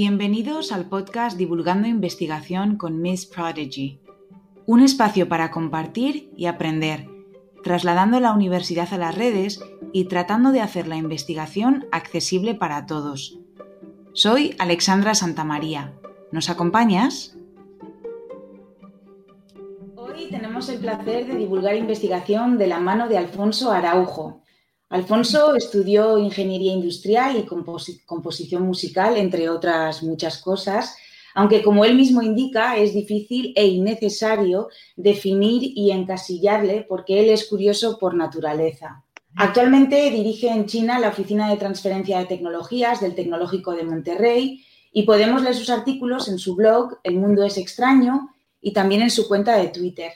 Bienvenidos al podcast Divulgando Investigación con Miss Prodigy, un espacio para compartir y aprender, trasladando la universidad a las redes y tratando de hacer la investigación accesible para todos. Soy Alexandra Santamaría. ¿Nos acompañas? Hoy tenemos el placer de divulgar investigación de la mano de Alfonso Araujo, Alfonso estudió ingeniería industrial y composición musical, entre otras muchas cosas, aunque como él mismo indica, es difícil e innecesario definir y encasillarle porque él es curioso por naturaleza. Actualmente dirige en China la Oficina de Transferencia de Tecnologías del Tecnológico de Monterrey y podemos leer sus artículos en su blog El Mundo es Extraño y también en su cuenta de Twitter.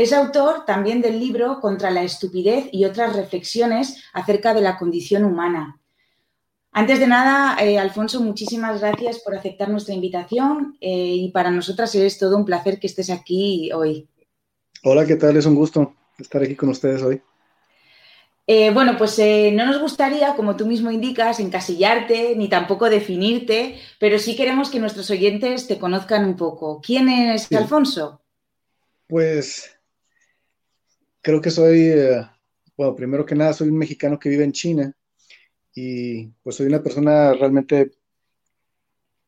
Es autor también del libro Contra la estupidez y otras reflexiones acerca de la condición humana. Antes de nada, eh, Alfonso, muchísimas gracias por aceptar nuestra invitación eh, y para nosotras es todo un placer que estés aquí hoy. Hola, ¿qué tal? Es un gusto estar aquí con ustedes hoy. Eh, bueno, pues no nos gustaría, como tú mismo indicas, encasillarte ni tampoco definirte, pero sí queremos que nuestros oyentes te conozcan un poco. ¿Quién es Alfonso? Pues creo que soy, eh, bueno, primero que nada, soy un mexicano que vive en China y pues soy una persona realmente,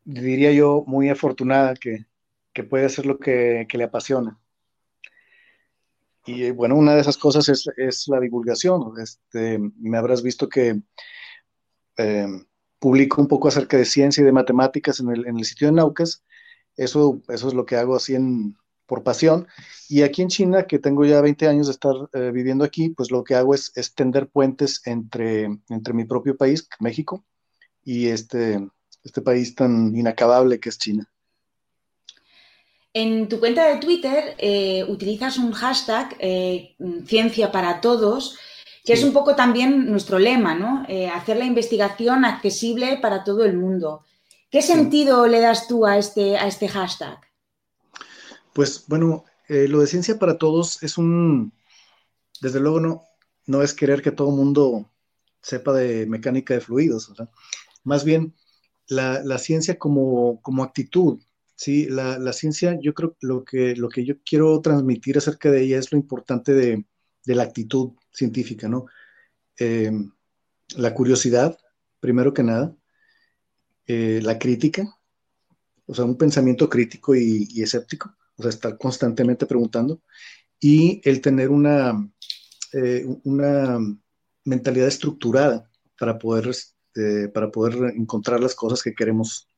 diría yo, muy afortunada que, puede hacer lo que, le apasiona. Y bueno, una de esas cosas es, la divulgación. Este, me habrás visto que eh, publico un poco acerca de ciencia y de matemáticas en el, en el sitio de Naucas. Eso, eso es lo que hago así en, por pasión. Y aquí en China, que tengo ya 20 años de estar eh, viviendo aquí, pues lo que hago es extender puentes entre, entre mi propio país, México, y este, este país tan inacabable que es China. En tu cuenta de Twitter eh, utilizas un hashtag eh, Ciencia para Todos, que es un poco también nuestro lema, ¿no? hacer la investigación accesible para todo el mundo. ¿Qué sentido le das tú a este, a este hashtag? Pues bueno, eh, lo de ciencia para todos es un, desde luego no, no es querer que todo el mundo sepa de mecánica de fluidos, más bien la, ciencia como, como, actitud, ¿sí? La, ciencia, yo creo lo que lo que yo quiero transmitir acerca de ella es lo importante de, la actitud científica, ¿no? Em, la curiosidad, primero que nada, eh, la crítica, o sea, un pensamiento crítico y escéptico, o sea, estar constantemente preguntando, y el tener una, eh, una mentalidad estructurada para poder, este, para poder encontrar las cosas que queremos.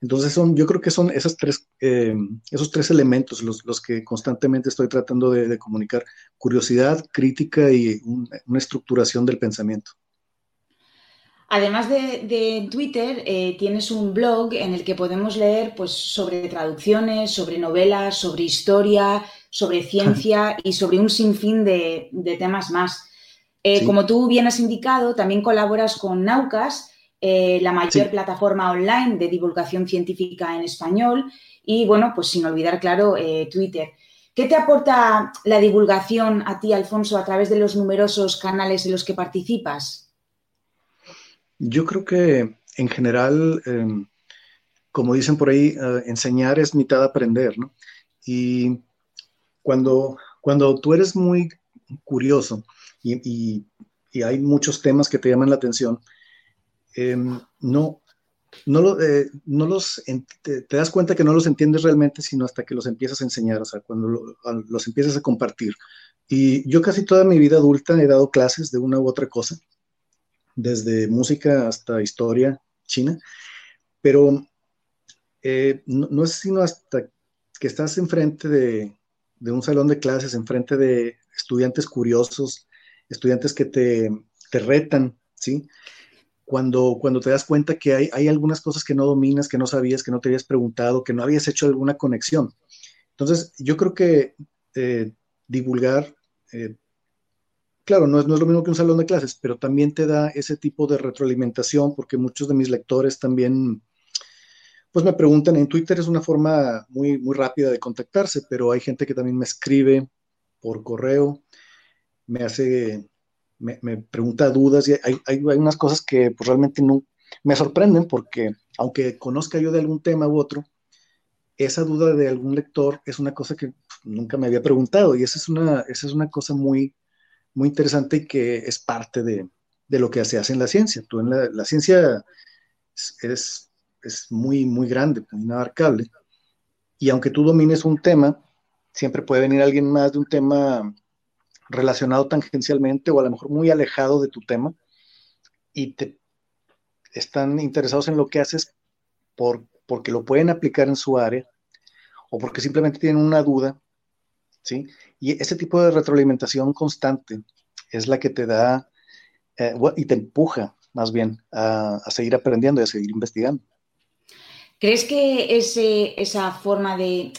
Entonces, son, yo creo que son esas tres, eh, esos tres elementos los, los, que constantemente estoy tratando de, comunicar, curiosidad, crítica y una estructuración del pensamiento. Además de, Twitter, eh, tienes un blog en el que podemos leer pues, sobre traducciones, sobre novelas, sobre historia, sobre ciencia y sobre un sinfín de, temas más. Eh, como tú bien has indicado, también colaboras con Naucas, eh, la mayor plataforma online de divulgación científica en español, y bueno, pues sin olvidar, claro, Twitter. ¿Qué te aporta la divulgación a ti, Alfonso, a través de los numerosos canales en los que participas? Yo creo que en general, em, como dicen por ahí, eh, enseñar es mitad aprender, ¿no? Y cuando, cuando tú eres muy curioso y, hay muchos temas que te llaman la atención, em, no, no, eh, no los, te, das cuenta que no los entiendes realmente, sino hasta que los empiezas a enseñar, o sea, cuando los empiezas a compartir. Y yo casi toda mi vida adulta he dado clases de una u otra cosa desde música hasta historia china, pero eh, no, es sino hasta que estás enfrente de, un salón de clases, enfrente de estudiantes curiosos, estudiantes que te, te retan, ¿sí? Cuando, cuando te das cuenta que hay, hay, algunas cosas que no dominas, que no sabías, que no te habías preguntado, que no habías hecho alguna conexión. Entonces, yo creo que eh, divulgar eh, claro, no es, no es lo mismo que un salón de clases, pero también te da ese tipo de retroalimentación porque muchos de mis lectores también, pues me preguntan, en Twitter es una forma muy, muy rápida de contactarse, pero hay gente que también me escribe por correo, me hace, me, pregunta dudas y hay, hay, unas cosas que pues, realmente no, me sorprenden porque, aunque conozca yo de algún tema u otro, esa duda de algún lector es una cosa que nunca me había preguntado y esa es una, esa es una cosa muy, muy interesante y que es parte de, de lo que se hace en la ciencia. Tú en la, ciencia es, es muy, muy grande, muy inabarcable. Y aunque tú domines un tema, siempre puede venir alguien más de un tema relacionado tangencialmente o a lo mejor muy alejado de tu tema y te están interesados en lo que haces por, porque lo pueden aplicar en su área o porque simplemente tienen una duda, ¿sí? Y ese tipo de retroalimentación constante es la que te da eh, y te empuja más bien a, seguir aprendiendo y a seguir investigando. ¿Crees que ese, esa forma de,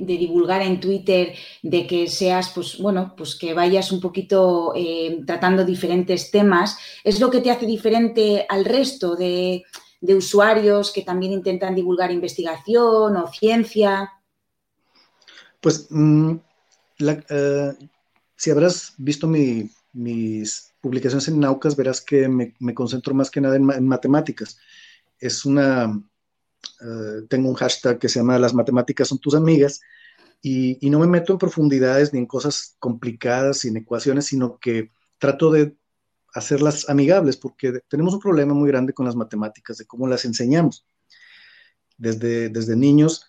divulgar en Twitter, de que seas, pues bueno, pues que vayas un poquito eh, tratando diferentes temas, es lo que te hace diferente al resto de, usuarios que también intentan divulgar investigación o ciencia? Pues mm, eh, si habrás visto mis publicaciones en Naucas, verás que me, concentro más que nada en, matemáticas. Es una, eh, tengo un hashtag que se llama Las matemáticas son tus amigas y, no me meto en profundidades ni en cosas complicadas, sin ecuaciones, sino que trato de hacerlas amigables porque tenemos un problema muy grande con las matemáticas, de cómo las enseñamos. Desde, desde niños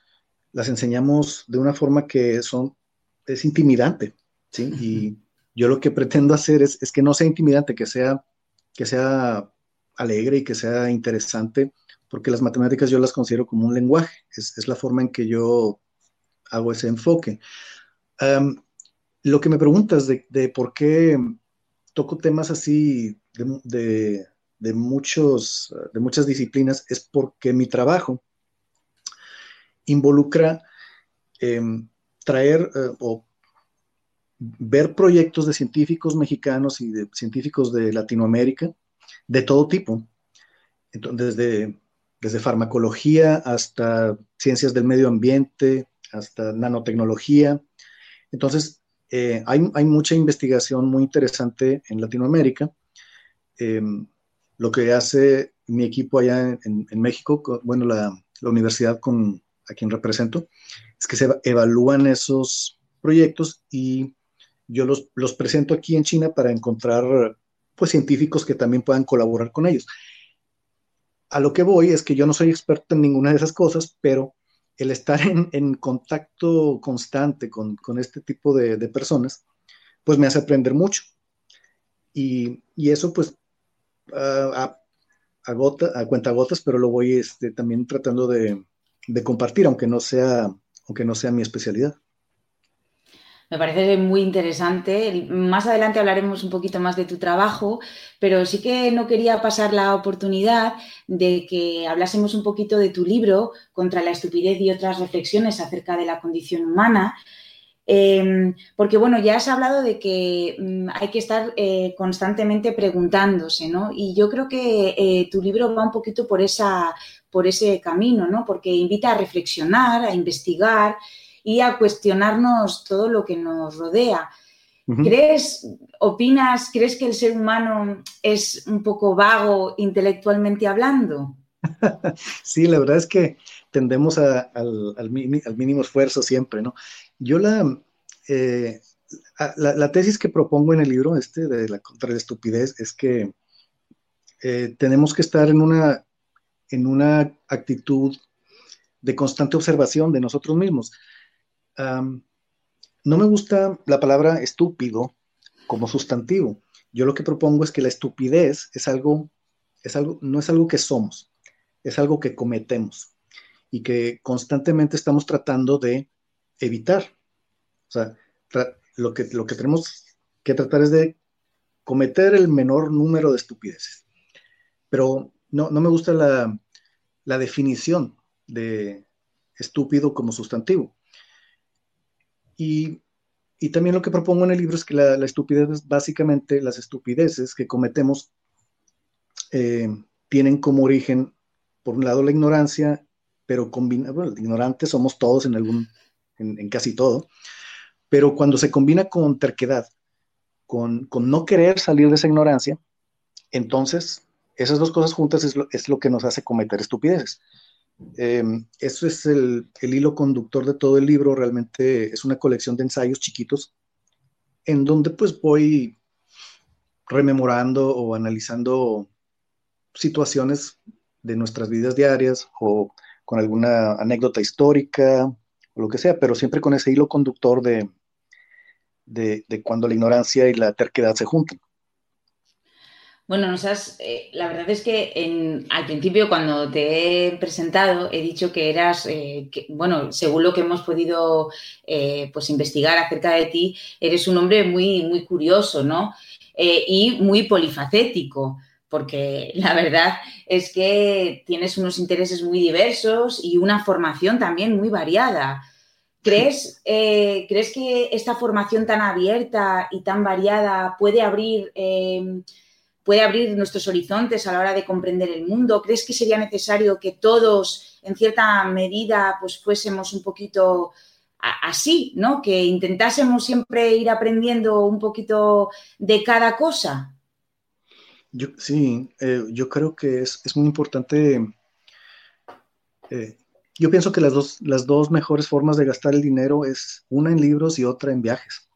las enseñamos de una forma que son, es intimidante, ¿sí? Y yo lo que pretendo hacer es, que no sea intimidante, que sea, que sea alegre y que sea interesante, porque las matemáticas yo las considero como un lenguaje, es, la forma en que yo hago ese enfoque. lo que me preguntas de, por qué toco temas así de, muchos, de muchas disciplinas es porque mi trabajo involucra em, traer eh, o ver proyectos de científicos mexicanos y de científicos de Latinoamérica de todo tipo, desde, desde farmacología hasta ciencias del medio ambiente, hasta nanotecnología. Entonces, eh, hay, mucha investigación muy interesante en Latinoamérica. Em, lo que hace mi equipo allá en, México, bueno, la, la, universidad con, a quien represento, es que se evalúan esos proyectos y yo los, presento aquí en China para encontrar pues científicos que también puedan colaborar con ellos. A lo que voy es que yo no soy experto en ninguna de esas cosas, pero el estar en, contacto constante con, este tipo de, personas, pues me hace aprender mucho. Y, eso pues a, a, gota, a pero lo voy este, también tratando de, de compartir, aunque no, sea, aunque no sea mi especialidad. Me parece muy interesante. Más adelante hablaremos un poquito más de tu trabajo, pero sí que no quería pasar la oportunidad de que hablásemos un poquito de tu libro, Contra la estupidez y otras reflexiones acerca de la condición humana. Em, porque bueno, ya has hablado de que mm, hay que estar eh, constantemente preguntándose, ¿no? Y yo creo que eh, tu libro va un poquito por, esa, por ese camino, ¿no? Porque invita a reflexionar, a investigar y a cuestionarnos todo lo que nos rodea. ¿Crees, opinas, crees que el ser humano es un poco vago intelectualmente hablando? Sí, la verdad es que tendemos al, mínimo esfuerzo siempre, ¿no? Yo la, eh, la, tesis que propongo en el libro este de la contra la estupidez es que eh, tenemos que estar en una, en una actitud de constante observación de nosotros mismos no me gusta la palabra estúpido como sustantivo. Yo lo que propongo es que la estupidez es algo, es algo, no es algo que somos, es algo que cometemos y que constantemente estamos tratando de evitar. O sea, lo que, lo que tenemos que tratar es de cometer el menor número de estupideces. Pero no, no me gusta la, la definición de estúpido como sustantivo. Y, también lo que propongo en el libro es que la, estupidez, básicamente las estupideces que cometemos, eh, tienen como origen, por un lado, la ignorancia, pero combina, bueno, ignorantes somos todos en algún, en, casi todo, pero cuando se combina con terquedad, con, no querer salir de esa ignorancia, entonces esas dos cosas juntas es lo, es lo que nos hace cometer estupideces. Eh, eso es el, el, hilo conductor de todo el libro, realmente es una colección de ensayos chiquitos en donde pues voy rememorando o analizando situaciones de nuestras vidas diarias o con alguna anécdota histórica o lo que sea, pero siempre con ese hilo conductor de, de, cuando la ignorancia y la terquedad se juntan. Bueno, has, eh, la verdad es que al principio cuando te he presentado he dicho que eras, eh, bueno, según lo que hemos podido eh, pues investigar acerca de ti, eres un hombre muy, muy curioso, ¿no? Y muy polifacético, porque la verdad es que tienes unos intereses muy diversos y una formación también muy variada. ¿Crees, eh, ¿crees que esta formación tan abierta y tan variada puede abrir puede abrir nuestros horizontes a la hora de comprender el mundo? ¿Crees que sería necesario que todos, en cierta medida, pues fuésemos un poquito así, ¿no? Que intentásemos siempre ir aprendiendo un poquito de cada cosa. Yo, sí, eh, yo creo que es, es muy importante. Eh, yo pienso que las dos, las dos mejores formas de gastar el dinero es una en libros y otra en viajes.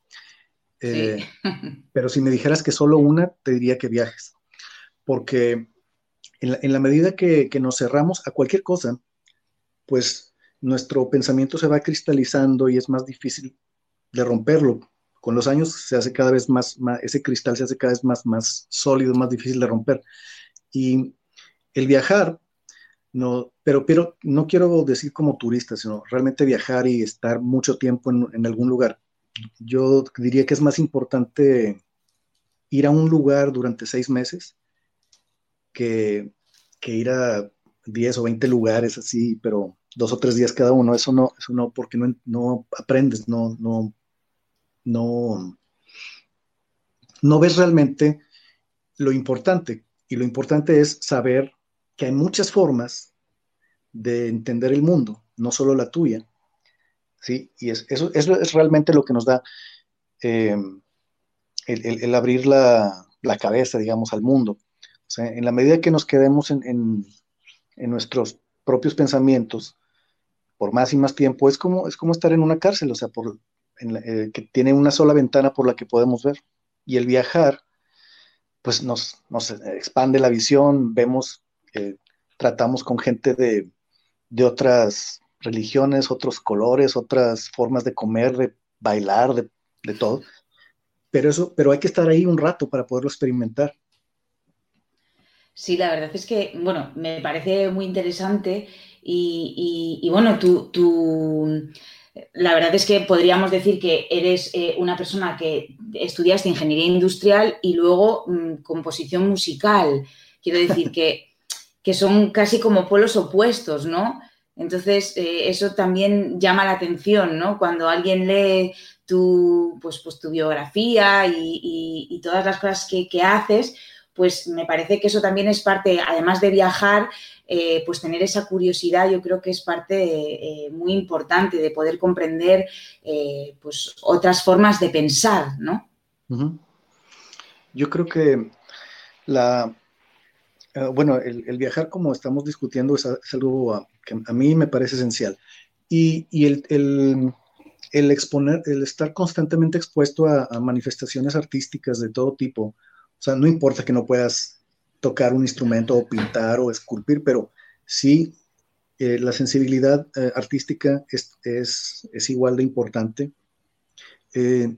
Eh, pero si me dijeras que solo una, te diría que viajes. Porque en la, en la medida que, que, nos cerramos a cualquier cosa, pues nuestro pensamiento se va cristalizando y es más difícil de romperlo. Con los años se hace cada vez más, ese cristal se hace cada vez más, más sólido, más difícil de romper. Y el viajar, no, pero, pero no quiero decir como turista, sino realmente viajar y estar mucho tiempo en, en algún lugar yo diría que es más importante ir a un lugar durante seis meses que, que, ir a 10 o 20 lugares así, pero dos o tres días cada uno. Eso no, eso no, porque no, no aprendes, no, no, no, no ves realmente lo importante. Y lo importante es saber que hay muchas formas de entender el mundo, no solo la tuya, ¿sí? Y es, eso, es realmente lo que nos da eh, el, el, abrir la, la, cabeza, digamos, al mundo. En la medida que nos quedemos en, en, en nuestros propios pensamientos por más y más tiempo, es como, es como estar en una cárcel, o sea, por, la, eh, que tiene una sola ventana por la que podemos ver. Y el viajar, pues nos, nos expande la visión, vemos, eh, tratamos con gente de, de otras religiones, otros colores, otras formas de comer, de bailar, de, de todo. Pero eso, pero hay que estar ahí un rato para poderlo experimentar. Sí, la verdad es que, bueno, me parece muy interesante y, y, y bueno, tú, tú, la verdad es que podríamos decir que eres eh, una persona que estudiaste ingeniería industrial y luego mmm, composición musical. Quiero decir que, que son casi como polos opuestos, ¿no? Entonces, eh, eso también llama la atención, ¿no? Cuando alguien lee tu, pues, pues tu biografía y, y, y todas las cosas que, que, haces, pues me parece que eso también es parte, además de viajar, eh, pues tener esa curiosidad, yo creo que es parte eh, muy importante de poder comprender eh, pues otras formas de pensar, ¿no? Yo creo que la, bueno, el, viajar como estamos discutiendo es, algo uh, que a mí me parece esencial. Y, y el, el, el, exponer, el estar constantemente expuesto a, a, manifestaciones artísticas de todo tipo, o sea, no importa que no puedas tocar un instrumento o pintar o esculpir, pero sí eh, la sensibilidad eh, artística es, es, es, igual de importante. Eh,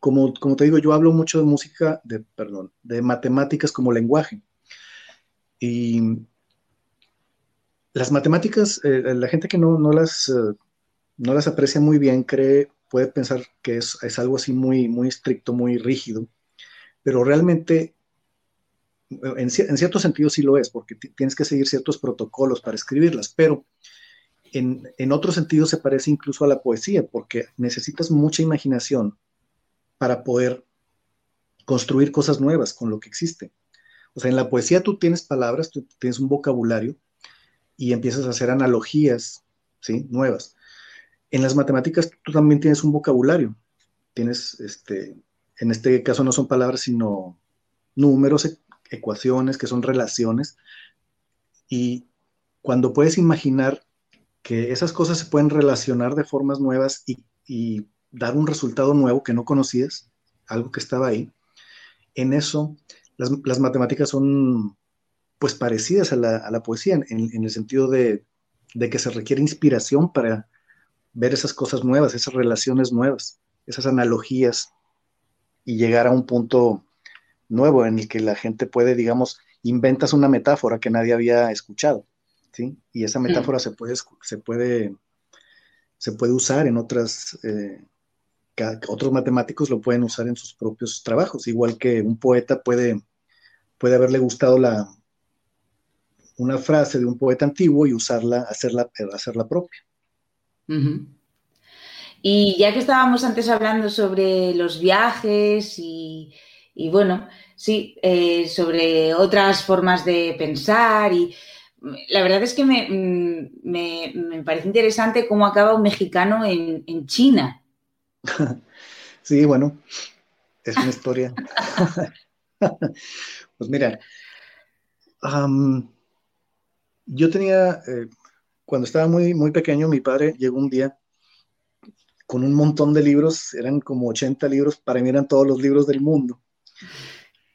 como, como te digo, yo hablo mucho de música, de, perdón, de matemáticas como lenguaje. Y las matemáticas, eh, la gente que no, no las, uh, no las aprecia muy bien cree, puede pensar que es, es, algo así muy, muy estricto, muy rígido, pero realmente, en, en, cierto sentido sí lo es, porque tienes que seguir ciertos protocolos para escribirlas, pero en, en otro sentido se parece incluso a la poesía, porque necesitas mucha imaginación para poder construir cosas nuevas con lo que existe. O sea, en la poesía tú tienes palabras, tú tienes un vocabulario, y empiezas a hacer analogías, ¿sí? Nuevas. En las matemáticas tú también tienes un vocabulario. Tienes, este, en este caso no son palabras, sino números ecuaciones, que son relaciones. Y cuando puedes imaginar que esas cosas se pueden relacionar de formas nuevas y, dar un resultado nuevo que no conocías, algo que estaba ahí, en eso las, matemáticas son pues parecidas a la, poesía, en, el sentido de, de que se requiere inspiración para ver esas cosas nuevas, esas relaciones nuevas, esas analogías y llegar a un punto nuevo en el que la gente puede, digamos, inventas una metáfora que nadie había escuchado, ¿sí? Y esa metáfora se, puede, se, puede, se puede usar en otras, eh, otros matemáticos lo pueden usar en sus propios trabajos, igual que un poeta puede, puede haberle gustado la, una frase de un poeta antiguo y usarla, hacerla, hacerla propia. Y ya que estábamos antes hablando sobre los viajes y, bueno, sí, eh, sobre otras formas de pensar y la verdad es que me, mm, parece interesante cómo acaba un mexicano en, China. Sí, bueno, es una historia. pues mira, yo tenía, eh, cuando estaba muy, muy pequeño, mi padre llegó un día con un montón de libros, eran como 80 libros, para mí eran todos los libros del mundo.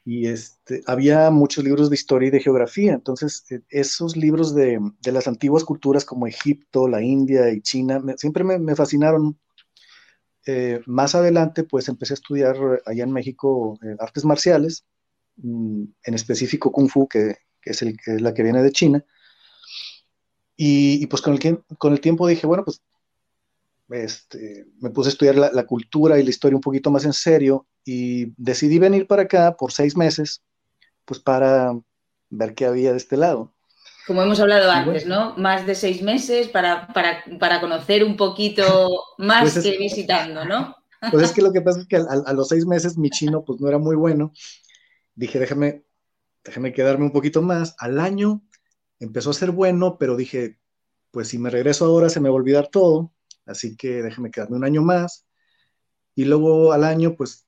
Y este, había muchos libros de historia y de geografía, entonces e, esos libros de, de las antiguas culturas como Egipto, la India y China, siempre me, fascinaron. Eh, más adelante, pues empecé a estudiar allá en México eh, artes marciales, mm, en específico Kung Fu, que, que es la que viene de China. Y, y, pues con el, con el tiempo dije, bueno, pues este, me puse a estudiar la, cultura y la historia un poquito más en serio y decidí venir para acá por seis meses, pues para ver qué había de este lado. Como hemos hablado antes, ¿no? Más de seis meses para, conocer un poquito más pues que visitando, ¿no? Pues es que lo que pasa es que a, los seis meses mi chino pues no era muy bueno. Dije, déjame, déjame quedarme un poquito más. Al año empezó a ser bueno, pero dije, pues si me regreso ahora se me va a olvidar todo así que déjeme quedarme un año más. Y luego al año, pues,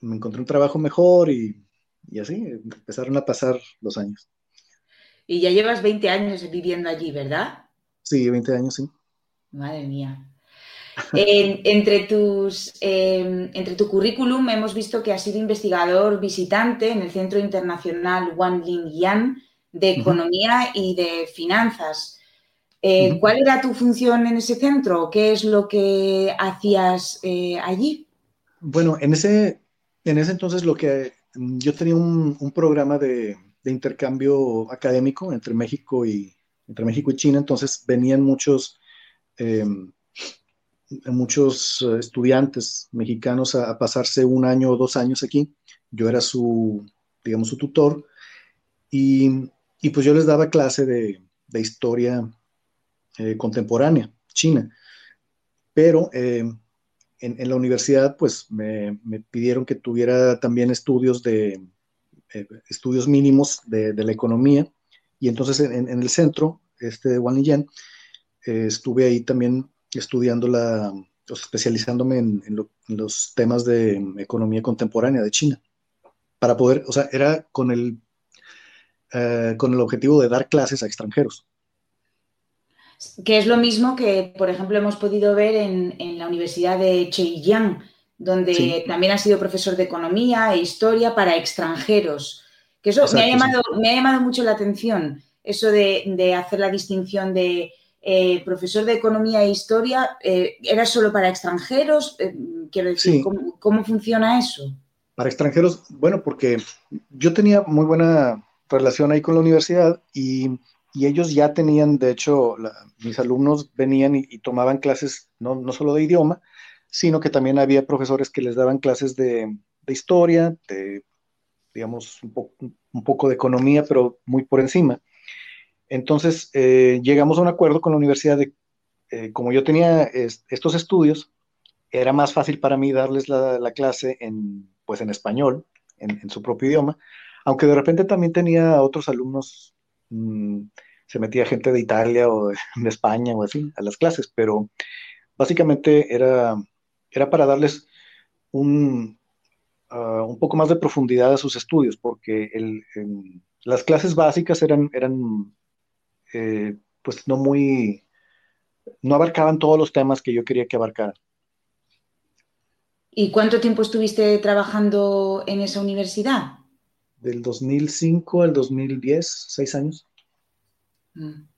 me encontré un trabajo mejor y, así empezaron a pasar los años. Y ya llevas 20 años viviendo allí, ¿verdad? Sí, 20 años, sí. Madre mía. entre, tus, em, entre tu currículum hemos visto que has sido investigador visitante en el Centro Internacional Wan Lin Yan de Economía y de Finanzas. Eh, ¿Cuál era tu función en ese centro? ¿Qué es lo que hacías eh, allí? Bueno, en ese, en ese entonces lo que mm, yo tenía un, programa de, intercambio académico entre México y entre México y China, entonces venían muchos em, muchos estudiantes mexicanos a, pasarse un año o dos años aquí. Yo era su, digamos, su tutor y, pues yo les daba clase de, de historia eh, contemporánea, China. Pero eh, en, la universidad, pues me, pidieron que tuviera también estudios de eh, estudios mínimos de, la economía. Y entonces en, el centro, este de Wanliyan, estuve ahí también estudiando la, especializándome en, los temas de economía contemporánea de China. Para poder, o sea, era con el, con el objetivo de dar clases a extranjeros que es lo mismo que, por ejemplo, hemos podido ver en, la Universidad de Cheiyang, donde también ha sido profesor de economía e historia para extranjeros. Que eso me, ha llamado, me ha llamado mucho la atención, eso de, hacer la distinción de eh, profesor de economía e historia, eh, ¿era solo para extranjeros? Eh, quiero decir, ¿cómo, ¿cómo funciona eso? Para extranjeros, bueno, porque yo tenía muy buena relación ahí con la universidad y y ellos ya tenían, de hecho, mis alumnos venían y, tomaban clases no, no, solo de idioma, sino que también había profesores que les daban clases de, historia, de, digamos, un, poco de economía, pero muy por encima. Entonces, eh, llegamos a un acuerdo con la universidad de, eh, como yo tenía estos estudios, era más fácil para mí darles la, clase en, pues, en español, en, en, su propio idioma, aunque de repente también tenía otros alumnos Mm, se metía gente de Italia o de, España o así a las clases, pero básicamente era, era para darles un, ah, un poco más de profundidad a sus estudios, porque las clases básicas eran, eran eh, pues no muy, no abarcaban todos los temas que yo quería que abarcaran. ¿Y cuánto tiempo estuviste trabajando en esa universidad? Del 2005 al 2010, seis años. Mm.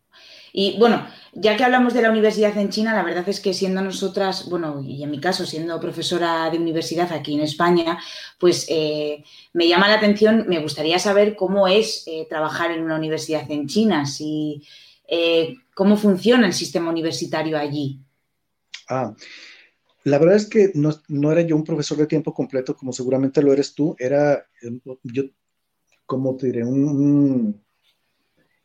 Y bueno, ya que hablamos de la universidad en China, la verdad es que siendo nosotras, bueno, y en mi caso siendo profesora de universidad aquí en España, pues eh, me llama la atención, me gustaría saber cómo es eh, trabajar en una universidad en China, si, eh, cómo funciona el sistema universitario allí. Ah, la verdad es que no, no, era yo un profesor de tiempo completo como seguramente lo eres tú, era yo, como diré, un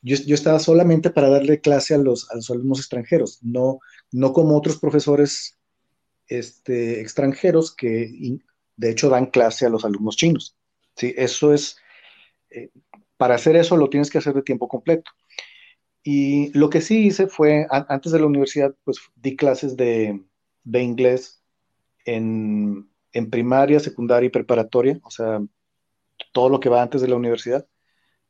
yo, estaba solamente para darle clase a los, alumnos extranjeros, no, no como otros profesores este, extranjeros que de hecho dan clase a los alumnos chinos. ¿sí? Eso es, eh, para hacer eso lo tienes que hacer de tiempo completo. Y lo que sí hice fue, antes de la universidad, pues di clases de, inglés en, en, primaria, secundaria y preparatoria, o sea, todo lo que va antes de la universidad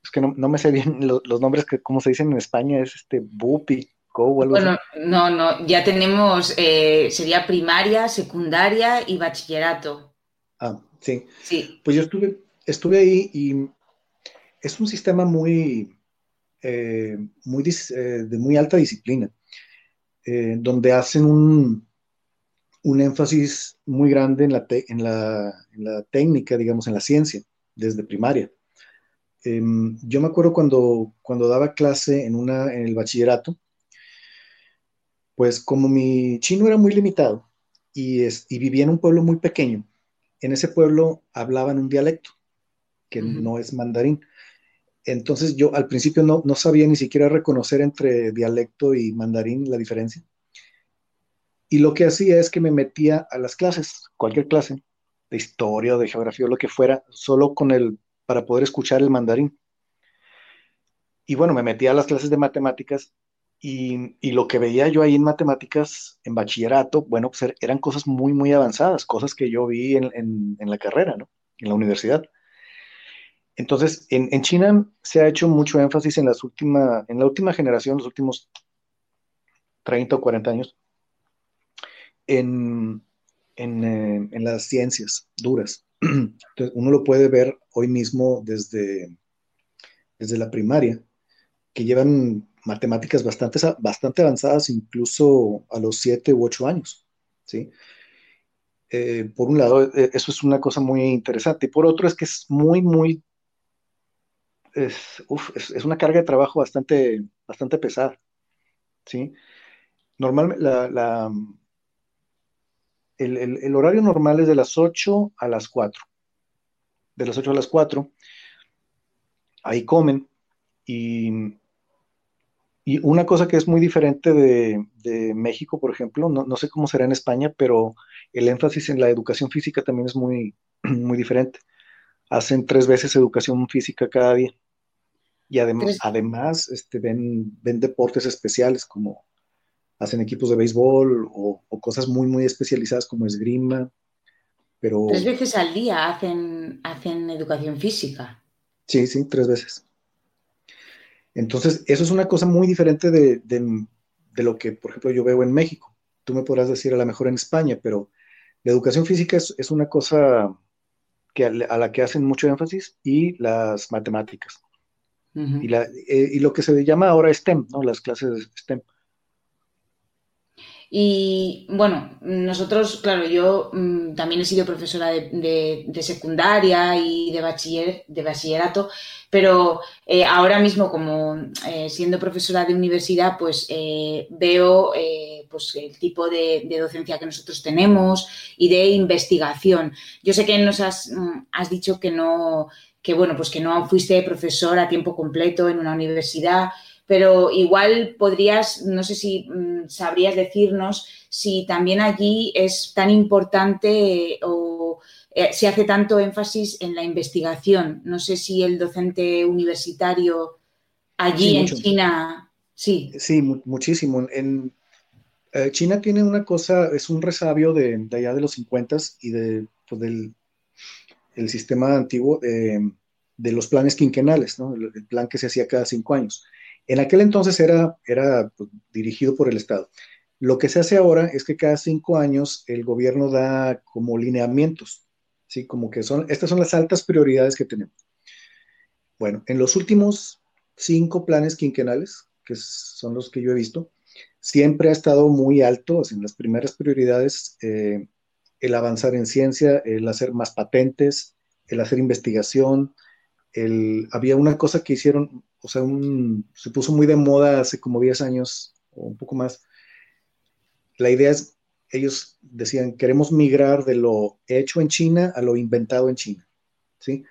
es que no, me sé bien los, nombres que, como se dicen en España, es este Bupi, Co algo bueno, no, no, ya tenemos, eh, sería primaria, secundaria y bachillerato. Ah, sí. Sí. Pues yo estuve, estuve ahí y es un sistema muy, eh, muy eh, de muy alta disciplina, donde hacen un, un, énfasis muy grande en la, en, la, en la técnica, digamos, en la ciencia, desde primaria. Em, yo me acuerdo cuando, cuando daba clase en, una, en el bachillerato, pues como mi chino era muy limitado y, es, y vivía en un pueblo muy pequeño, en ese pueblo hablaban un dialecto que no es mandarín. Entonces yo al principio no, no, sabía ni siquiera reconocer entre dialecto y mandarín la diferencia. Y lo que hacía es que me metía a las clases, cualquier clase, de historia o de geografía o lo que fuera, solo con el para poder escuchar el mandarín. Y bueno, me metí a las clases de matemáticas y, lo que veía yo ahí en matemáticas, en bachillerato, bueno, pues er, eran cosas muy, muy avanzadas, cosas que yo vi en, la carrera, ¿no? En la universidad. Entonces, en, China se ha hecho mucho énfasis en, las última, en la última generación, los últimos 30 o 40 años, en, eh, en las ciencias duras. Entonces, uno lo puede ver hoy mismo desde, desde la primaria, que llevan matemáticas bastante, bastante avanzadas, incluso a los siete u ocho años. ¿sí? Eh, por un lado, e, eso es una cosa muy interesante. Y por otro, es que es muy, muy. Es, es, una carga de trabajo bastante, bastante pesada. ¿sí? Normalmente, la, el, horario normal es de las 8 a las 4. De las 8 a las 4, ahí comen. Y, y una cosa que es muy diferente de, México, por ejemplo, no, sé cómo será en España, pero el énfasis en la educación física también es muy, muy diferente. Hacen tres veces educación física cada día. Y además, además este, ven, ven deportes especiales como hacen equipos de béisbol o, cosas muy, muy especializadas como esgrima. Pero... Tres veces al día hacen, hacen educación física. Sí, sí, tres veces. Entonces, eso es una cosa muy diferente de, lo que, por ejemplo, yo veo en México. Tú me podrás decir a lo mejor en España, pero la educación física es, una cosa que a, la que hacen mucho énfasis y las matemáticas. y, la, eh, y, lo que se llama ahora STEM, ¿no? Las clases STEM. Y bueno, nosotros, claro, yo mm, también he sido profesora de, secundaria y de, bachiller, de bachillerato, pero eh, ahora mismo como eh, siendo profesora de universidad, pues eh, veo pues, el tipo de, docencia que nosotros tenemos y de investigación. Yo sé que nos has, mm, has dicho que no, que bueno, pues que no fuiste profesora a tiempo completo en una universidad pero igual podrías, no sé si mm, sabrías decirnos si también allí es tan importante o eh, se hace tanto énfasis en la investigación. No sé si el docente universitario allí en China, sí. Sí, muchísimo. En, eh, China tiene una cosa, es un resabio de, allá de los 50 y de, pues, del, el sistema antiguo de los planes quinquenales, ¿no? el, plan que se hacía cada cinco años. En aquel entonces era, era pues, dirigido por el Estado. Lo que se hace ahora es que cada cinco años el gobierno da como lineamientos, ¿sí? Como que son, estas son las altas prioridades que tenemos. Bueno, en los últimos cinco planes quinquenales, que son los que yo he visto, siempre ha estado muy alto, en las primeras prioridades, eh, el avanzar en ciencia, el hacer más patentes, el hacer investigación, el, había una cosa que hicieron, o sea, se puso muy de moda hace como 10 años o un poco más. La idea es, ellos decían, queremos migrar de lo hecho en China a lo inventado en China. ¿Sí?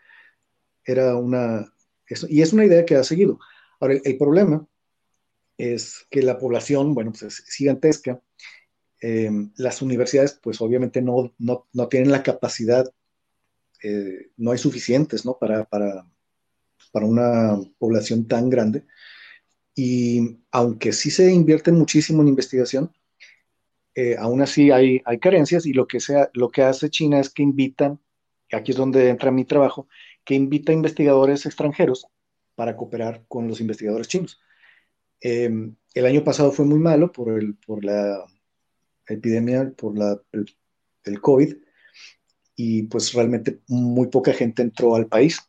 Era una, y es una idea que ha seguido. Ahora, el, problema es que la población, bueno, pues es gigantesca. Eh, las universidades, pues obviamente no, no, no tienen la capacidad, eh, no hay suficientes, ¿no? Para, para, para una población tan grande. Y aunque sí se invierte muchísimo en investigación, eh, aún así hay, hay carencias y lo que, sea, lo que hace China es que invitan, aquí es donde entra mi trabajo, que invita a investigadores extranjeros para cooperar con los investigadores chinos. Em, el año pasado fue muy malo por, el, por la epidemia, por la, el, COVID, y pues realmente muy poca gente entró al país.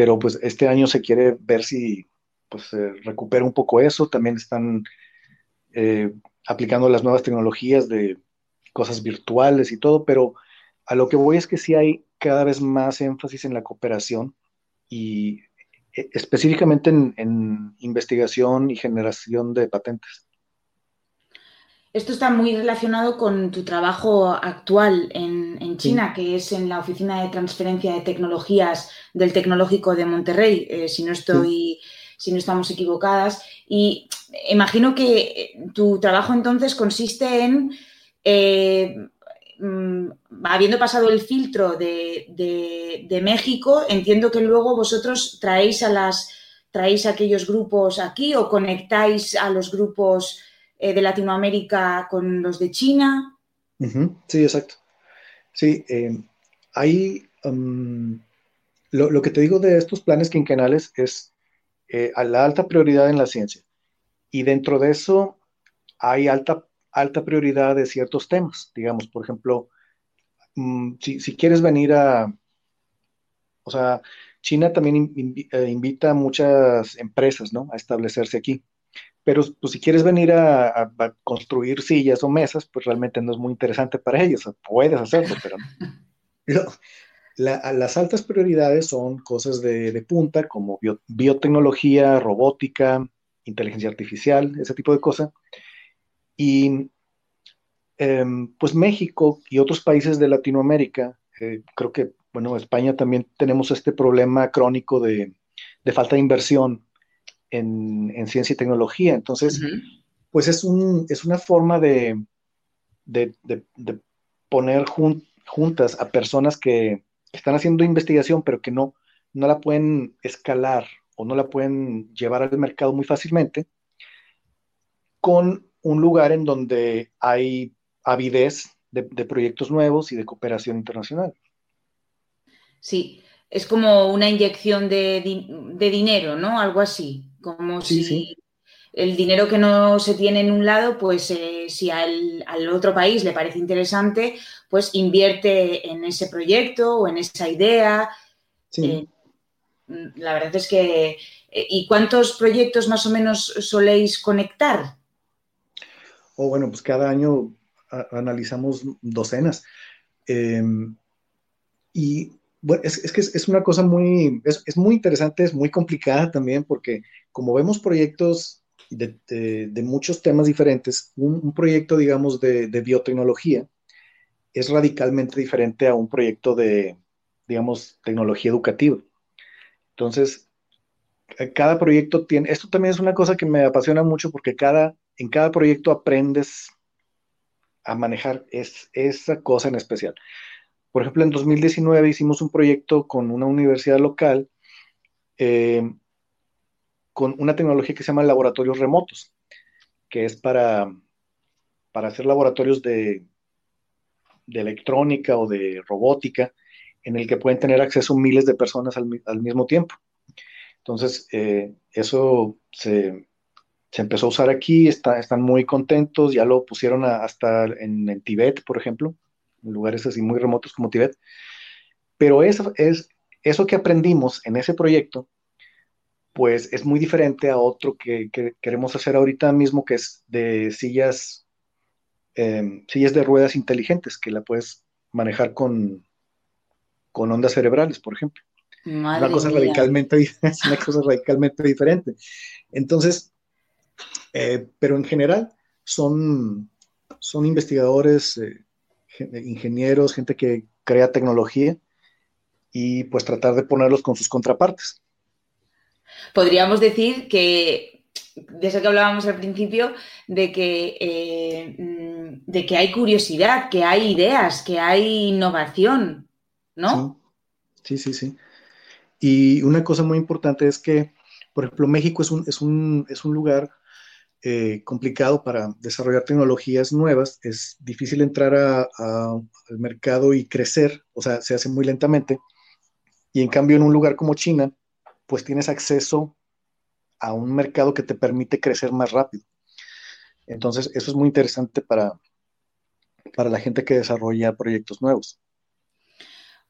Pero pues este año se quiere ver si pues recupera un poco eso. También están eh, aplicando las nuevas tecnologías de cosas virtuales y todo, pero a lo que voy es que sí hay cada vez más énfasis en la cooperación y eh, específicamente en, investigación y generación de patentes. Esto está muy relacionado con tu trabajo actual en, China, que es en la Oficina de Transferencia de Tecnologías del Tecnológico de Monterrey, eh, si no estoy, si no estamos equivocadas. Y imagino que eh, tu trabajo entonces consiste en Mm, habiendo pasado el filtro de, México, entiendo que luego vosotros traéis a las traéis a aquellos grupos aquí o conectáis a los grupos eh, de Latinoamérica con los de China. Sí, exacto. Sí, eh, ahí um, lo, que te digo de estos planes quinquenales es eh, la alta prioridad en la ciencia. Y dentro de eso hay alta alta prioridad de ciertos temas. Digamos, por ejemplo, mm, si, quieres venir a, o sea, China también eh, invita a muchas empresas, ¿no? A establecerse aquí. Pero pues, si quieres venir a, construir sillas o mesas, pues realmente no es muy interesante para ellos. puedes hacerlo, pero las altas prioridades son cosas de, punta como biotecnología, robótica, inteligencia artificial, ese tipo de cosas. Y em, pues México y otros países de Latinoamérica, eh, creo que, bueno, España también tenemos este problema crónico de, falta de inversión en, ciencia y tecnología. Entonces, pues es, un, es una forma de, de, poner juntas a personas que están haciendo investigación, pero que no, no la pueden escalar o no la pueden llevar al mercado muy fácilmente, con un lugar en donde hay avidez de, proyectos nuevos y de cooperación internacional. Sí, es como una inyección de, dinero, ¿no? Algo así, como si el dinero que no se tiene en un lado, pues eh, si al, otro país le parece interesante, pues invierte en ese proyecto o en esa idea. Eh, la verdad es que... Eh, ¿Y cuántos proyectos más o menos soléis conectar? o bueno, pues cada año analizamos docenas. Em, y bueno, es, que es, una cosa muy, es, muy interesante, es muy complicada también, porque como vemos proyectos de, muchos temas diferentes, un, proyecto, digamos, de, biotecnología es radicalmente diferente a un proyecto de, digamos, tecnología educativa. Entonces, eh, cada proyecto tiene, esto también es una cosa que me apasiona mucho porque cada en cada proyecto aprendes a manejar esa cosa en especial. Por ejemplo, en 2019 hicimos un proyecto con una universidad local eh, con una tecnología que se llama laboratorios remotos, que es para, para hacer laboratorios de, electrónica o de robótica en el que pueden tener acceso miles de personas al, mismo tiempo. Entonces, eh, eso se, empezó a usar aquí, están muy contentos, ya lo pusieron hasta en, Tibet, por ejemplo, en lugares así muy remotos como Tibet. Pero eso, es, eso que aprendimos en ese proyecto, pues es muy diferente a otro que, queremos hacer ahorita mismo, que es de sillas, em, sillas de ruedas inteligentes, que la puedes manejar con, con ondas cerebrales, por ejemplo. una cosa, radicalmente, es una cosa radicalmente diferente. Entonces, eh, pero en general son, son investigadores, eh, ingenieros, gente que crea tecnología y pues tratar de ponerlos con sus contrapartes. Podríamos decir que, de eso que hablábamos al principio, de que, eh, mm, de que hay curiosidad, que hay ideas, que hay innovación, ¿no? Sí, sí, sí. Y una cosa muy importante es que, por ejemplo, México es un, es un, es un lugar eh, complicado para desarrollar tecnologías nuevas. Es difícil entrar al mercado y crecer, o sea, se hace muy lentamente. Y en cambio, en un lugar como China, pues tienes acceso a un mercado que te permite crecer más rápido. Entonces, eso es muy interesante para, para la gente que desarrolla proyectos nuevos.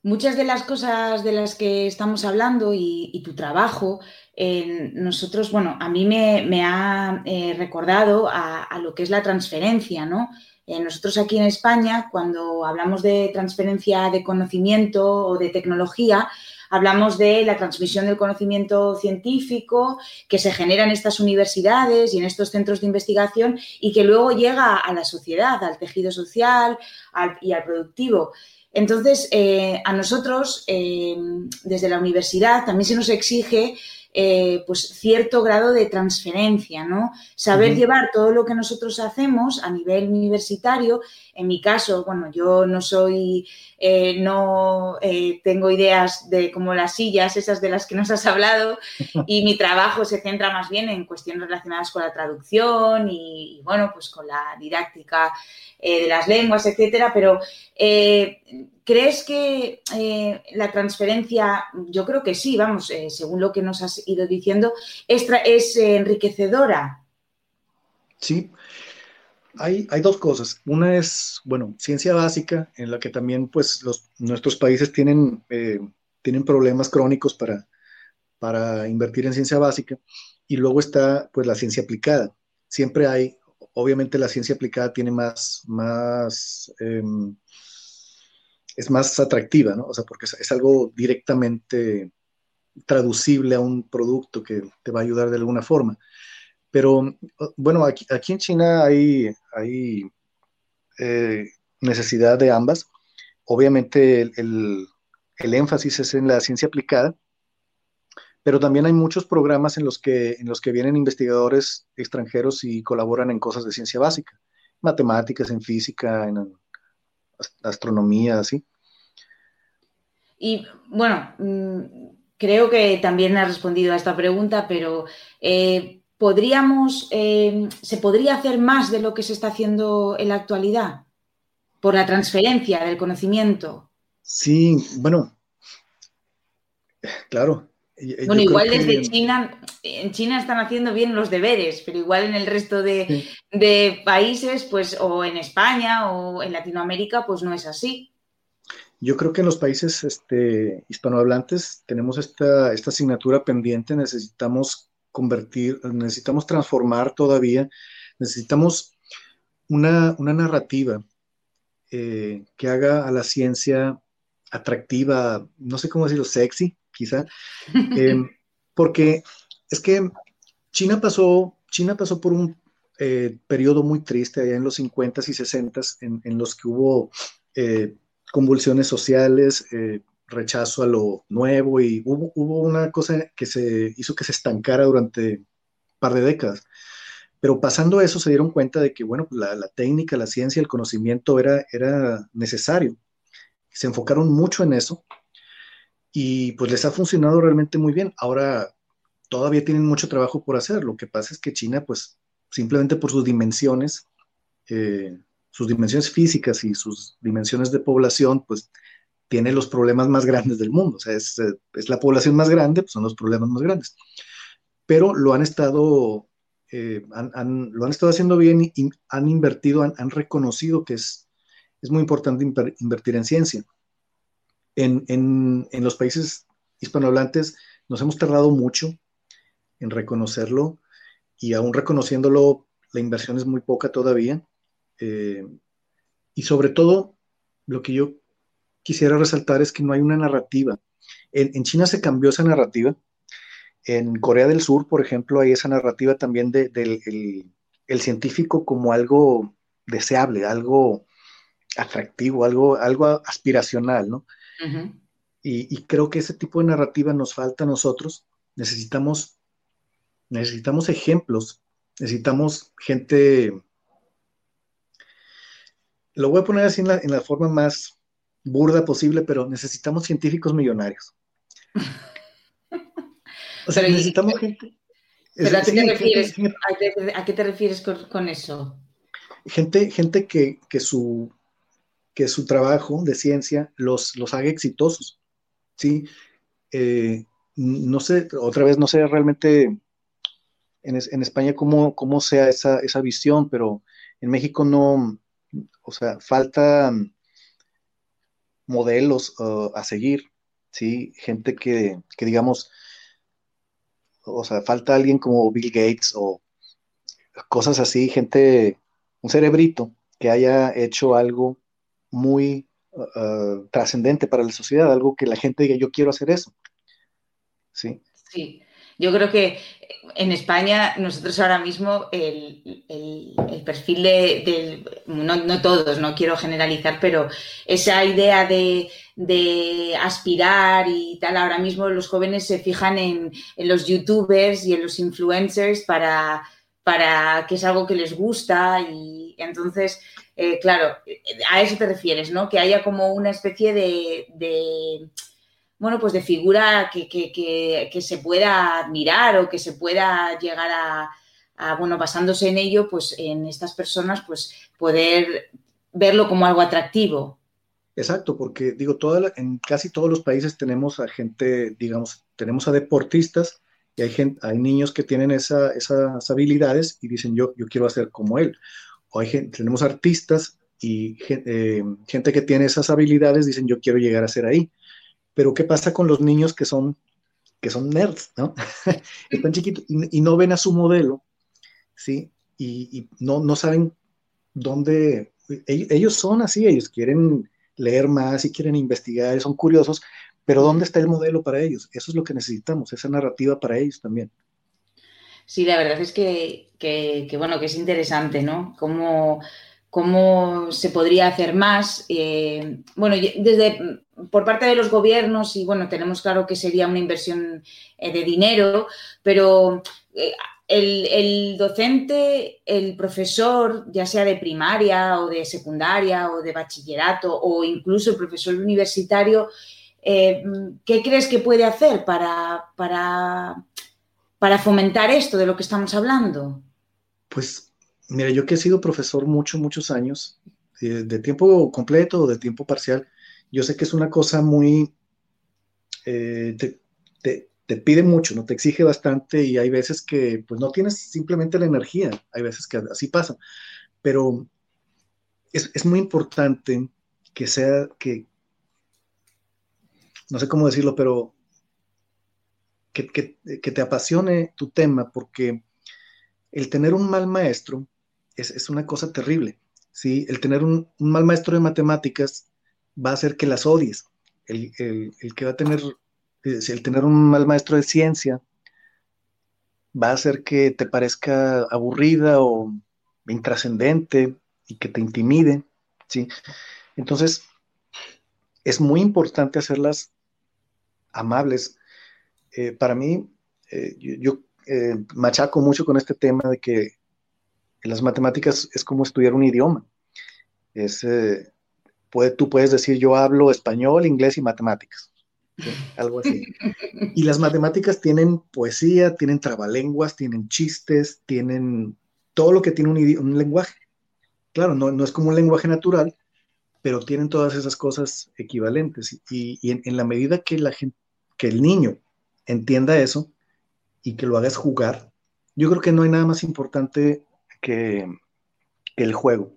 Muchas de las cosas de las que estamos hablando y, tu trabajo, nosotros, bueno, a mí me, ha eh, recordado a, lo que es la transferencia, ¿no? Eh, nosotros aquí en España, cuando hablamos de transferencia de conocimiento o de tecnología, Hablamos de la transmisión del conocimiento científico que se genera en estas universidades y en estos centros de investigación y que luego llega a la sociedad, al tejido social y al productivo. Entonces, eh, a nosotros, eh, desde la universidad, también se nos exige eh, pues cierto grado de transferencia, ¿no? Saber llevar todo lo que nosotros hacemos a nivel universitario. En mi caso, bueno, yo no soy, eh, no eh, tengo ideas de como las sillas, esas de las que nos has hablado, y mi trabajo se centra más bien en cuestiones relacionadas con la traducción y, bueno, pues con la didáctica de las lenguas, etcétera, pero ¿Crees que eh, la transferencia, yo creo que sí, vamos, eh, según lo que nos has ido diciendo, es, es eh, enriquecedora? Sí, hay, hay, dos cosas. Una es, bueno, ciencia básica, en la que también pues nuestros países tienen, tienen problemas crónicos para, para invertir en ciencia básica. Y luego está pues la ciencia aplicada. Siempre hay, obviamente la ciencia aplicada tiene más, más em, es más atractiva, ¿no? O sea, porque es, algo directamente traducible a un producto que te va a ayudar de alguna forma. Pero bueno, aquí, aquí en China hay, hay eh, necesidad de ambas. Obviamente el, énfasis es en la ciencia aplicada, pero también hay muchos programas en los que, en los que vienen investigadores extranjeros y colaboran en cosas de ciencia básica, matemáticas, en física, en astronomía, así. Y bueno, mm, creo que también ha respondido a esta pregunta, pero eh, podríamos, eh, ¿se podría hacer más de lo que se está haciendo en la actualidad? Por la transferencia del conocimiento. Sí, bueno, claro. Bueno, igual desde China, en China están haciendo bien los deberes, pero igual en el resto de, de países, pues, o en España o en Latinoamérica, pues no es así. Yo creo que en los países este, hispanohablantes tenemos esta, esta asignatura pendiente, necesitamos convertir, necesitamos transformar todavía, necesitamos una, narrativa eh, que haga a la ciencia atractiva, no sé cómo decirlo, sexy, quizá, eh, porque es que China pasó, China pasó por un eh, periodo muy triste allá en los 50s y 60s en, en los que hubo convulsiones sociales, eh, rechazo a lo nuevo y hubo, una cosa que se hizo que se estancara durante un par de décadas. Pero pasando eso se dieron cuenta de que, bueno, pues la, técnica, la ciencia, el conocimiento era, era necesario. Se enfocaron mucho en eso y pues les ha funcionado realmente muy bien. Ahora todavía tienen mucho trabajo por hacer. Lo que pasa es que China, pues simplemente por sus dimensiones, eh, sus dimensiones físicas y sus dimensiones de población, pues tiene los problemas más grandes del mundo. O sea, es, la población más grande, pues son los problemas más grandes. Pero lo han estado, eh, lo han estado haciendo bien y han invertido, han, reconocido que es, es muy importante invertir en ciencia. En, en, los países hispanohablantes nos hemos tardado mucho en reconocerlo y aún reconociéndolo, la inversión es muy poca todavía. Eh, y sobre todo, lo que yo quisiera resaltar es que no hay una narrativa. En, China se cambió esa narrativa. En Corea del Sur, por ejemplo, hay esa narrativa también del de, el, científico como algo deseable, algo atractivo, algo, algo aspiracional, ¿no? Y, y, creo que ese tipo de narrativa nos falta a nosotros. Necesitamos, necesitamos ejemplos, necesitamos gente lo voy a poner así en la, forma más burda posible, pero necesitamos científicos millonarios. O sea, necesitamos gente. ¿a, qué te refieres, con, eso? Gente, gente que, su, que su trabajo de ciencia los, los haga exitosos. ¿sí? Eh, no sé, otra vez, no sé realmente en, España cómo, cómo sea esa, esa, visión, pero en México no, o sea, falta modelos uh, a seguir, ¿sí? Gente que, digamos, o sea, falta alguien como Bill Gates o cosas así, gente, un cerebrito que haya hecho algo muy uh, uh, trascendente para la sociedad, algo que la gente diga, yo quiero hacer eso. Sí. Sí. Yo creo que en España nosotros ahora mismo el, perfil de, no, todos, no quiero generalizar, pero esa idea de, aspirar y tal, ahora mismo los jóvenes se fijan en, los youtubers y en los influencers para, para que es algo que les gusta y entonces, eh, claro, a eso te refieres, ¿no? Que haya como una especie de bueno, pues de figura que, se pueda admirar o que se pueda llegar a, bueno, basándose en ello, pues en estas personas, pues poder verlo como algo atractivo. Exacto, porque digo, toda en casi todos los países tenemos a gente, digamos, tenemos a deportistas y hay, gente, hay niños que tienen esas habilidades y dicen yo, yo quiero hacer como él. O hay gente, tenemos artistas y eh, gente que tiene esas habilidades dicen yo quiero llegar a ser ahí. Pero ¿qué pasa con los niños que son, que son nerds, ¿no? Están chiquitos y, no ven a su modelo, ¿sí? Y, no, no saben dónde... Ellos, son así, ellos quieren leer más y quieren investigar, son curiosos, pero ¿dónde está el modelo para ellos? Eso es lo que necesitamos, esa narrativa para ellos también. Sí, la verdad es que, que bueno, que es interesante, ¿no? Cómo cómo se podría hacer más. Eh, bueno, desde por parte de los gobiernos, y bueno, tenemos claro que sería una inversión eh, de dinero, pero eh, el, docente, el profesor, ya sea de primaria o de secundaria o de bachillerato o incluso el profesor universitario, ¿qué crees que puede hacer para, para, para fomentar esto de lo que estamos hablando? Pues Mira, yo que he sido profesor muchos, muchos años, eh, de tiempo completo o de tiempo parcial, yo sé que es una cosa muy, eh, te, pide mucho, ¿no? Te exige bastante y hay veces que pues no tienes simplemente la energía, hay veces que así pasa, pero es, muy importante que sea, que, no sé cómo decirlo, pero que, te apasione tu tema, porque el tener un mal maestro es, una cosa terrible. ¿sí? El tener un, mal maestro de matemáticas va a hacer que las odies. El, que va a tener, eh, el tener un mal maestro de ciencia va a hacer que te parezca aburrida o intrascendente y que te intimide. ¿sí? Entonces, es muy importante hacerlas amables. Eh, para mí, eh, yo, machaco mucho con este tema de que las matemáticas es como estudiar un idioma. Es, eh, puede, tú puedes decir yo hablo español, inglés y matemáticas. Algo así. Y las matemáticas tienen poesía, tienen trabalenguas, tienen chistes, tienen todo lo que tiene un, lenguaje. Claro, no, no, es como un lenguaje natural, pero tienen todas esas cosas equivalentes. Y, en, la medida que, la gente, que el niño entienda eso y que lo hagas jugar, yo creo que no hay nada más importante que el juego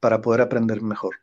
para poder aprender mejor.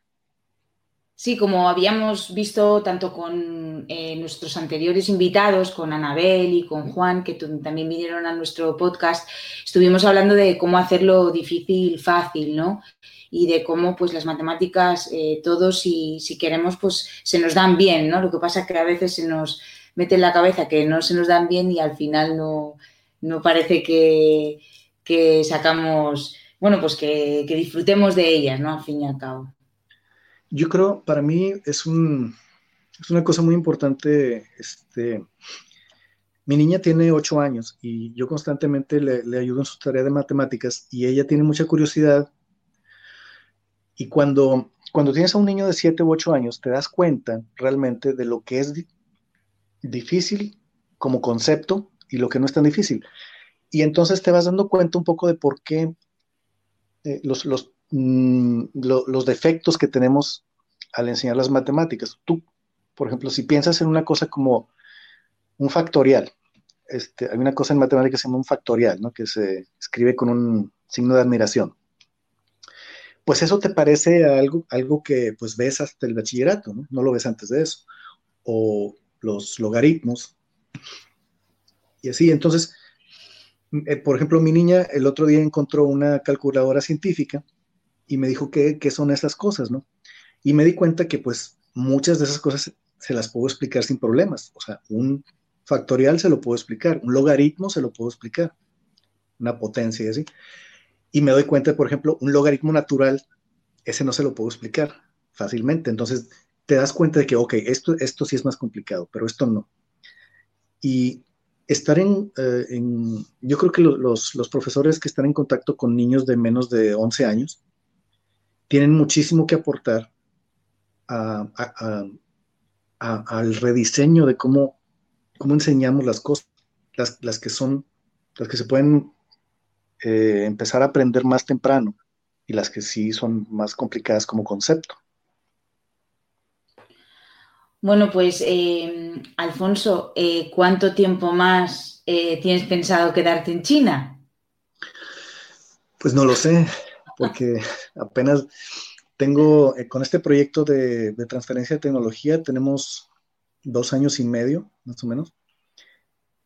Sí, como habíamos visto tanto con eh, nuestros anteriores invitados, con Anabel y con Juan, que también vinieron a nuestro podcast, estuvimos hablando de cómo hacerlo difícil, fácil, ¿no? Y de cómo pues las matemáticas, eh, todos si, si queremos, pues se nos dan bien, ¿no? Lo que pasa es que a veces se nos mete en la cabeza que no se nos dan bien y al final no, no parece que, que sacamos, bueno, pues que, que disfrutemos de ellas, ¿no? Al fin y al cabo. Yo creo, para mí es, un, es una cosa muy importante. Este, mi niña tiene ocho años y yo constantemente le, le, ayudo en su tarea de matemáticas y ella tiene mucha curiosidad. Y cuando, cuando tienes a un niño de siete u ocho años, te das cuenta realmente de lo que es difícil como concepto y lo que no es tan difícil. Y entonces te vas dando cuenta un poco de por qué eh, los, los, Mm, los defectos que tenemos al enseñar las matemáticas. Tú, por ejemplo, si piensas en una cosa como un factorial, este, hay una cosa en matemáticas que se llama un factorial, ¿no? que se escribe con un signo de admiración. Pues eso te parece algo, algo que pues ves hasta el bachillerato, ¿no? no lo ves antes de eso. O los logaritmos. Y así, entonces, eh, por ejemplo, mi niña el otro día encontró una calculadora científica y me dijo qué, son esas cosas, ¿no? Y me di cuenta que pues muchas de esas cosas se las puedo explicar sin problemas. O sea, un factorial se lo puedo explicar, un logaritmo se lo puedo explicar, una potencia y así. Y me doy cuenta, por ejemplo, un logaritmo natural, ese no se lo puedo explicar fácilmente. Entonces, te das cuenta de que, ok, esto, esto sí es más complicado, pero esto no. Y estar en, eh, yo creo que los, los, profesores que están en contacto con niños de menos de 11 años, tienen muchísimo que aportar al rediseño de cómo, cómo enseñamos las cosas, las, que son, las que se pueden eh, empezar a aprender más temprano y las que sí son más complicadas como concepto. Bueno, pues eh, Alfonso, eh, ¿cuánto tiempo más tienes pensado quedarte en China? Pues no lo sé porque apenas tengo, eh, con este proyecto de, transferencia de tecnología, tenemos dos años y medio, más o menos.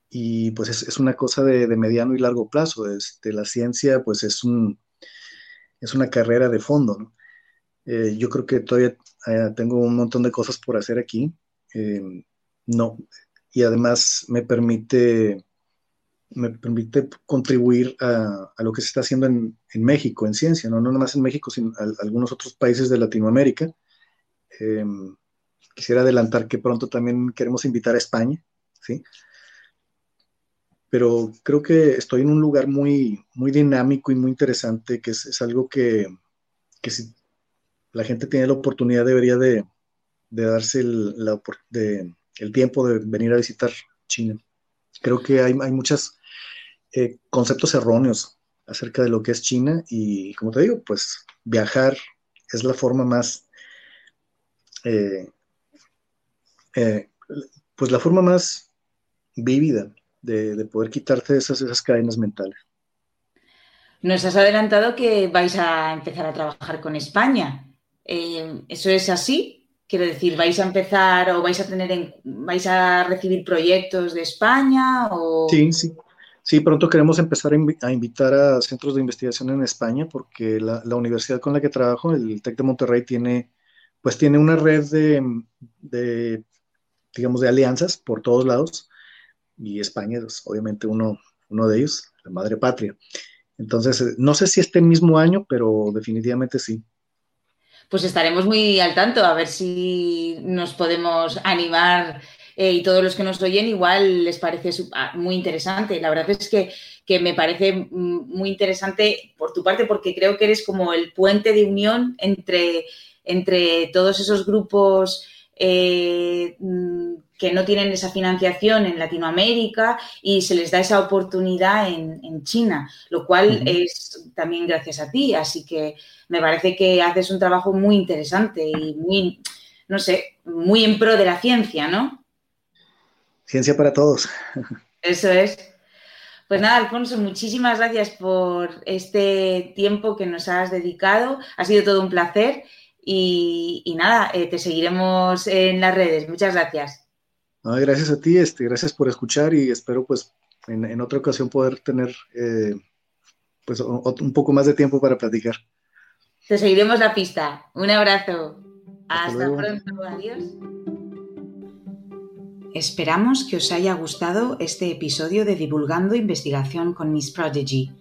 Y pues es, una cosa de, mediano y largo plazo. Este, la ciencia, pues es, un, es una carrera de fondo. Eh, yo creo que todavía eh, tengo un montón de cosas por hacer aquí. no, y además me permite me permite contribuir a, lo que se está haciendo en, México, en ciencia, ¿no? no nada más en México, sino en algunos otros países de Latinoamérica. Em, quisiera adelantar que pronto también queremos invitar a España, ¿sí? Pero creo que estoy en un lugar muy, muy dinámico y muy interesante, que es, algo que, si la gente tiene la oportunidad debería de, darse el, tiempo de venir a visitar China. Creo que hay, muchas eh, conceptos erróneos acerca de lo que es China y como te digo, pues viajar es la forma más, eh, eh, pues la forma más vívida de, poder quitarte esas, esas cadenas mentales. Nos has adelantado que vais a empezar a trabajar con España. ¿Eso es así? Quiero decir, ¿vais a empezar o vais a tener en, vais a recibir proyectos de España? O... Sí, sí. Sí, pronto queremos empezar a, invitar a centros de investigación en España porque la, universidad con la que trabajo, el TEC de Monterrey, tiene, pues tiene una red de, digamos, de alianzas por todos lados y España es obviamente uno, uno de ellos, la madre patria. Entonces, eh, no sé si este mismo año, pero definitivamente sí. Pues estaremos muy al tanto a ver si nos podemos animar eh, y todos los que nos oyen igual les parece ah, muy interesante. La verdad es que, me parece muy interesante por tu parte porque creo que eres como el puente de unión entre, entre todos esos grupos eh, que no tienen esa financiación en Latinoamérica y se les da esa oportunidad en, China, lo cual es también gracias a ti. Así que me parece que haces un trabajo muy interesante y muy, no sé, muy en pro de la ciencia, ¿no? Ciencia para todos. Eso es. Pues nada, Alfonso, muchísimas gracias por este tiempo que nos has dedicado. Ha sido todo un placer y, nada, eh, te seguiremos en las redes. Muchas gracias. Gracias a ti, este, gracias por escuchar y espero pues en, otra ocasión poder tener eh, pues un poco más de tiempo para platicar. Te seguiremos la pista. Un abrazo. Hasta, pronto. Adiós. Esperamos que os haya gustado este episodio de Divulgando Investigación con Miss Prodigy.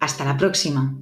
Hasta la próxima.